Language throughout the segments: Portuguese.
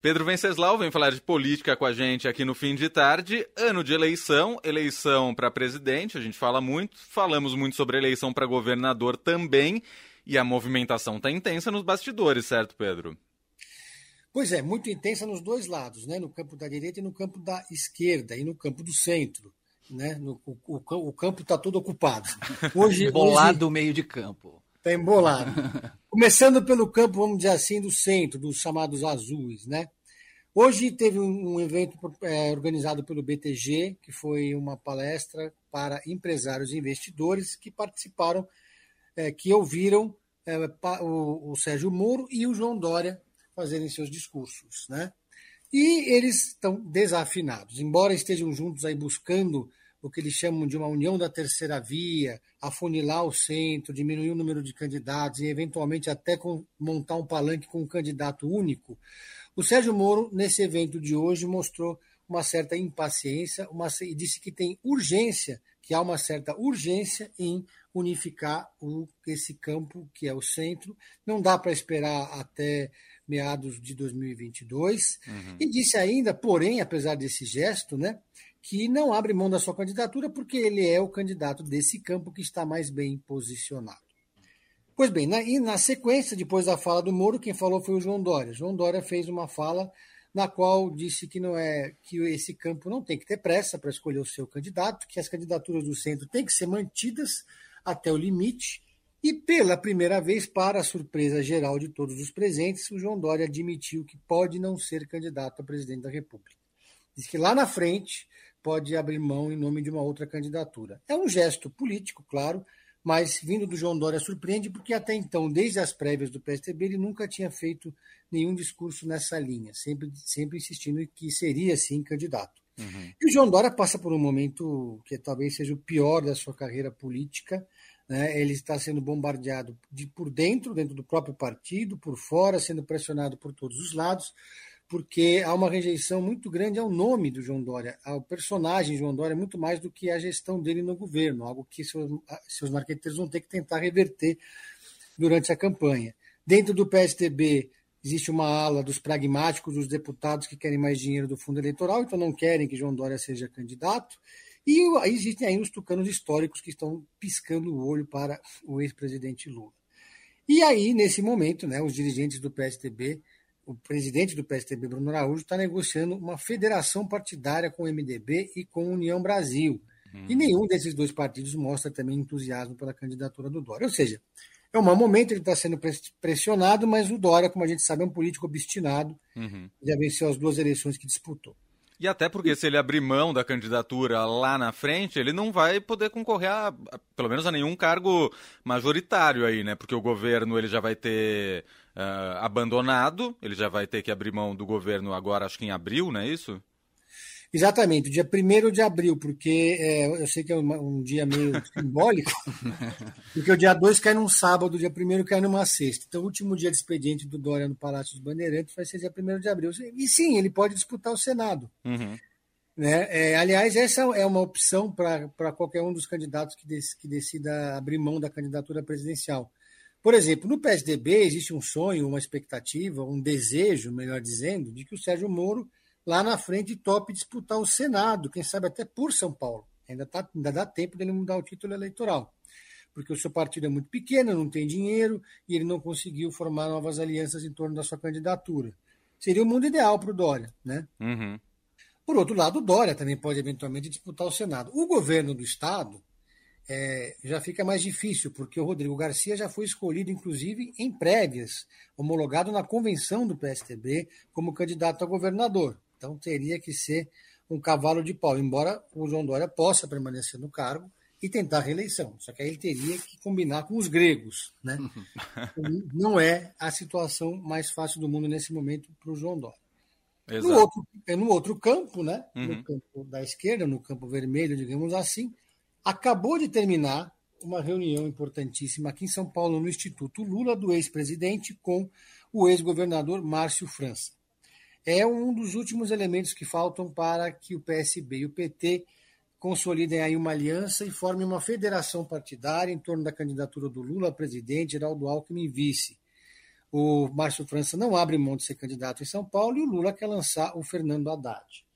Pedro Venceslau vem falar de política com a gente aqui no fim de tarde. Ano de eleição, eleição para presidente, a gente fala muito, falamos muito sobre eleição para governador também, e a movimentação está intensa nos bastidores, certo, Pedro? Pois é, muito intensa nos dois lados, né? no campo da direita e no campo da esquerda, e no campo do centro. Né? No, o, o, o campo está todo ocupado. Hoje, Embolado hoje... meio de campo. Está embolado. Começando pelo campo, vamos dizer assim, do centro, dos chamados azuis, né? Hoje teve um evento é, organizado pelo BTG, que foi uma palestra para empresários e investidores que participaram, é, que ouviram é, o, o Sérgio Moro e o João Dória fazerem seus discursos, né? E eles estão desafinados, embora estejam juntos aí buscando o que eles chamam de uma união da terceira via, afunilar o centro, diminuir o número de candidatos e, eventualmente, até montar um palanque com um candidato único. O Sérgio Moro, nesse evento de hoje, mostrou uma certa impaciência uma, e disse que tem urgência, que há uma certa urgência em unificar o, esse campo que é o centro. Não dá para esperar até meados de 2022. Uhum. E disse ainda, porém, apesar desse gesto, né, que não abre mão da sua candidatura porque ele é o candidato desse campo que está mais bem posicionado. Pois bem, na, e na sequência, depois da fala do Moro, quem falou foi o João Dória. João Dória fez uma fala na qual disse que não é que esse campo não tem que ter pressa para escolher o seu candidato, que as candidaturas do centro têm que ser mantidas até o limite. E pela primeira vez, para a surpresa geral de todos os presentes, o João Dória admitiu que pode não ser candidato a presidente da República. Diz que lá na frente pode abrir mão em nome de uma outra candidatura. É um gesto político, claro, mas vindo do João Dória surpreende porque até então, desde as prévias do PSDB, ele nunca tinha feito nenhum discurso nessa linha, sempre, sempre insistindo que seria sim candidato. Uhum. E o João Dória passa por um momento que talvez seja o pior da sua carreira política. Né? Ele está sendo bombardeado de, por dentro, dentro do próprio partido, por fora, sendo pressionado por todos os lados porque há uma rejeição muito grande ao nome do João Dória, ao personagem João Dória, muito mais do que a gestão dele no governo, algo que seus, seus marqueteiros vão ter que tentar reverter durante a campanha. Dentro do PSDB, existe uma ala dos pragmáticos, dos deputados que querem mais dinheiro do fundo eleitoral, então não querem que João Dória seja candidato. E existem aí os tucanos históricos que estão piscando o olho para o ex-presidente Lula. E aí, nesse momento, né, os dirigentes do PSDB o presidente do PSDB, Bruno Araújo, está negociando uma federação partidária com o MDB e com a União Brasil. Hum. E nenhum desses dois partidos mostra também entusiasmo pela candidatura do Dória. Ou seja, é um mau momento, ele está sendo pressionado, mas o Dória, como a gente sabe, é um político obstinado, uhum. já venceu as duas eleições que disputou. E até porque se ele abrir mão da candidatura lá na frente, ele não vai poder concorrer a, a, pelo menos a nenhum cargo majoritário aí, né? Porque o governo ele já vai ter uh, abandonado, ele já vai ter que abrir mão do governo agora, acho que em abril, não é isso? Exatamente, dia 1 de abril, porque é, eu sei que é um, um dia meio simbólico, porque o dia 2 cai num sábado, o dia 1 cai numa sexta. Então, o último dia de expediente do Dória no Palácio dos Bandeirantes vai ser dia 1 de abril. E sim, ele pode disputar o Senado. Uhum. Né? É, aliás, essa é uma opção para qualquer um dos candidatos que, dec, que decida abrir mão da candidatura presidencial. Por exemplo, no PSDB existe um sonho, uma expectativa, um desejo, melhor dizendo, de que o Sérgio Moro lá na frente tope disputar o Senado, quem sabe até por São Paulo. Ainda, tá, ainda dá tempo dele mudar o título eleitoral, porque o seu partido é muito pequeno, não tem dinheiro e ele não conseguiu formar novas alianças em torno da sua candidatura. Seria o mundo ideal para o Dória, né? Uhum. Por outro lado, o Dória também pode eventualmente disputar o Senado. O governo do Estado é, já fica mais difícil, porque o Rodrigo Garcia já foi escolhido, inclusive, em prévias, homologado na convenção do PSTB como candidato a governador. Então teria que ser um cavalo de pau, embora o João Dória possa permanecer no cargo e tentar a reeleição. Só que aí ele teria que combinar com os gregos. Né? Não é a situação mais fácil do mundo nesse momento para o João Dória. No outro, é no outro campo, né? Uhum. no campo da esquerda, no campo vermelho, digamos assim, Acabou de terminar uma reunião importantíssima aqui em São Paulo, no Instituto Lula, do ex-presidente com o ex-governador Márcio França. É um dos últimos elementos que faltam para que o PSB e o PT consolidem aí uma aliança e formem uma federação partidária em torno da candidatura do Lula a presidente, Geraldo Alckmin vice. o Márcio França não abre mão de ser candidato em São Paulo e o Lula quer lançar o Fernando Haddad.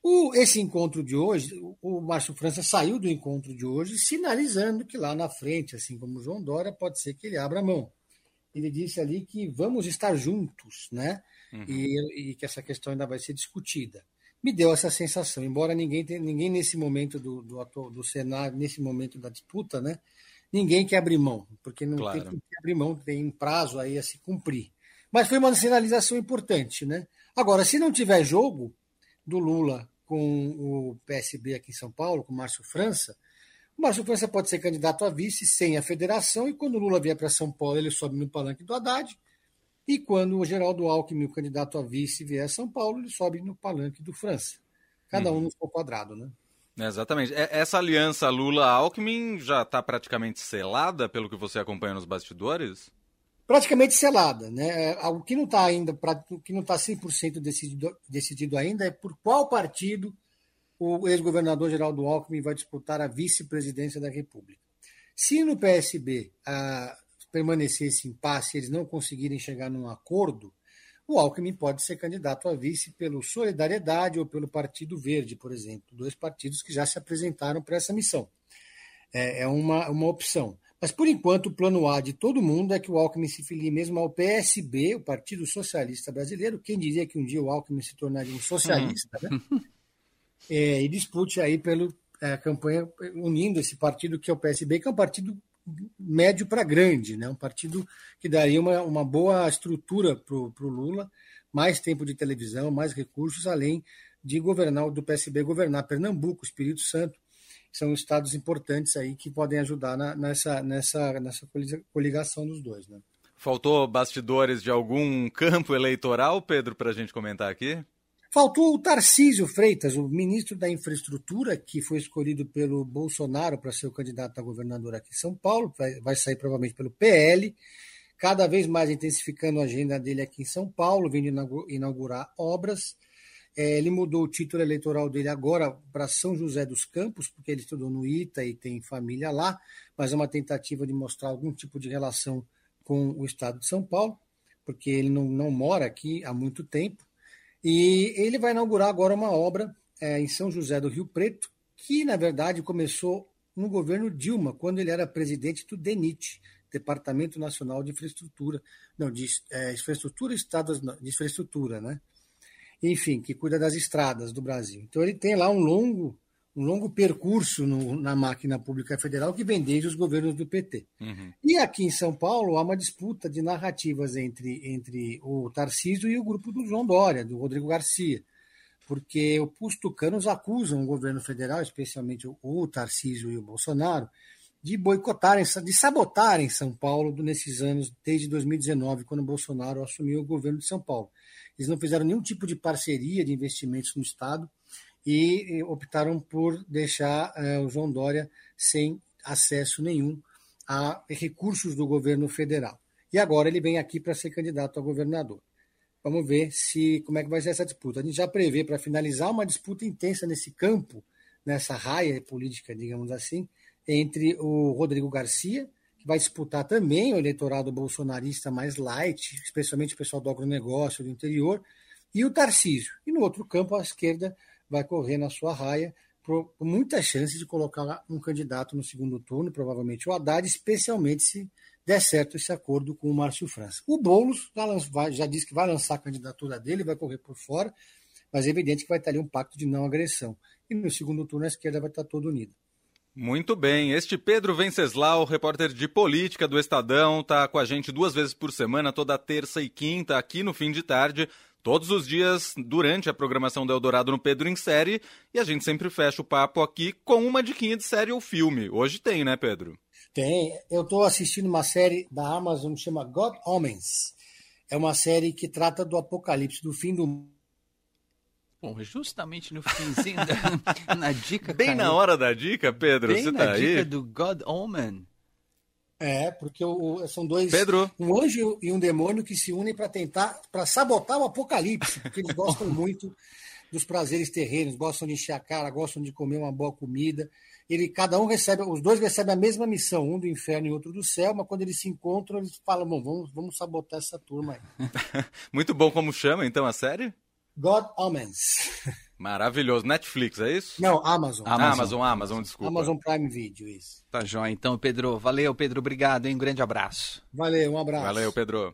O, esse encontro de hoje, o Márcio França saiu do encontro de hoje sinalizando que lá na frente, assim como o João Dória, pode ser que ele abra mão. Ele disse ali que vamos estar juntos, né? Uhum. E, e, que essa questão ainda vai ser discutida. Me deu essa sensação, embora ninguém, ninguém nesse momento do, do, do cenário, nesse momento da disputa, né? ninguém quer abrir mão, porque não claro. tem que abrir mão, tem um prazo aí a se cumprir. Mas foi uma sinalização importante, né? Agora, se não tiver jogo do Lula com o PSB aqui em São Paulo, com o Márcio França, Márcio França pode ser candidato a vice sem a federação, e quando o Lula vier para São Paulo, ele sobe no palanque do Haddad, e quando o Geraldo Alckmin, o candidato a vice, vier a São Paulo, ele sobe no palanque do França. Cada um no seu quadrado, né? Exatamente. Essa aliança Lula-Alckmin já está praticamente selada, pelo que você acompanha nos bastidores? Praticamente selada. Né? É, o que não está ainda, o que não está 100% decidido, decidido ainda é por qual partido o ex-governador Geraldo Alckmin vai disputar a vice-presidência da República. Se no PSB ah, permanecer esse impasse, eles não conseguirem chegar num acordo, o Alckmin pode ser candidato a vice pelo Solidariedade ou pelo Partido Verde, por exemplo, dois partidos que já se apresentaram para essa missão. É, é uma, uma opção. Mas, por enquanto, o plano A de todo mundo é que o Alckmin se filie mesmo ao PSB, o Partido Socialista Brasileiro. Quem diria que um dia o Alckmin se tornaria um socialista, né? É, e dispute aí pela é, campanha unindo esse partido que é o PSB, que é um partido médio para grande, né? um partido que daria uma, uma boa estrutura para o Lula, mais tempo de televisão, mais recursos, além de governar, do PSB governar Pernambuco, Espírito Santo, são estados importantes aí que podem ajudar na, nessa, nessa, nessa coligação dos dois. Né? Faltou bastidores de algum campo eleitoral, Pedro, para a gente comentar aqui? Faltou o Tarcísio Freitas, o ministro da Infraestrutura, que foi escolhido pelo Bolsonaro para ser o candidato a governador aqui em São Paulo, vai sair provavelmente pelo PL, cada vez mais intensificando a agenda dele aqui em São Paulo, vindo inaugurar obras. É, ele mudou o título eleitoral dele agora para São José dos Campos, porque ele estudou no ITA e tem família lá, mas é uma tentativa de mostrar algum tipo de relação com o estado de São Paulo, porque ele não, não mora aqui há muito tempo. E ele vai inaugurar agora uma obra é, em São José do Rio Preto, que na verdade começou no governo Dilma, quando ele era presidente do DENIT, Departamento Nacional de Infraestrutura, não, de é, infraestrutura, estados de infraestrutura, né? Enfim, que cuida das estradas do Brasil. Então ele tem lá um longo um longo percurso no, na máquina pública federal que vem desde os governos do PT. Uhum. E aqui em São Paulo há uma disputa de narrativas entre, entre o Tarcísio e o grupo do João Dória, do Rodrigo Garcia, porque os tucanos acusam o governo federal, especialmente o, o Tarcísio e o Bolsonaro, de boicotarem, de sabotarem São Paulo nesses anos, desde 2019, quando o Bolsonaro assumiu o governo de São Paulo. Eles não fizeram nenhum tipo de parceria de investimentos no Estado, e optaram por deixar eh, o João Dória sem acesso nenhum a recursos do governo federal. E agora ele vem aqui para ser candidato a governador. Vamos ver se como é que vai ser essa disputa. A gente já prevê para finalizar uma disputa intensa nesse campo, nessa raia política, digamos assim, entre o Rodrigo Garcia, que vai disputar também o eleitorado bolsonarista mais light, especialmente o pessoal do agronegócio do interior, e o Tarcísio. E no outro campo, à esquerda, vai correr na sua raia por muita chance de colocar um candidato no segundo turno, provavelmente o Haddad, especialmente se der certo esse acordo com o Márcio França. O Boulos já, vai, já disse que vai lançar a candidatura dele, vai correr por fora, mas é evidente que vai ter ali um pacto de não agressão. E no segundo turno a esquerda vai estar toda unida. Muito bem. Este Pedro Venceslau, repórter de política do Estadão, está com a gente duas vezes por semana, toda terça e quinta, aqui no fim de tarde todos os dias durante a programação do Eldorado no Pedro em Série e a gente sempre fecha o papo aqui com uma diquinha de série ou filme. Hoje tem, né, Pedro? Tem. Eu estou assistindo uma série da Amazon que chama God Omens. É uma série que trata do apocalipse, do fim do Bom, justamente no finzinho da, na dica. Bem na hora da dica, Pedro, Bem você na tá dica aí? do God Omen. É, porque o, são dois. Pedro. Um anjo e um demônio que se unem para tentar, para sabotar o apocalipse, porque eles gostam muito dos prazeres terrenos, gostam de encher a cara, gostam de comer uma boa comida. Ele, cada um recebe, os dois recebem a mesma missão, um do inferno e outro do céu, mas quando eles se encontram, eles falam: Bom, vamos, vamos sabotar essa turma aí. Muito bom como chama, então, a série? God Omens. Maravilhoso. Netflix, é isso? Não, Amazon. Amazon, Amazon, Amazon desculpa. Amazon Prime Video, isso. Tá jóia. Então, Pedro, valeu, Pedro, obrigado, hein? Um grande abraço. Valeu, um abraço. Valeu, Pedro.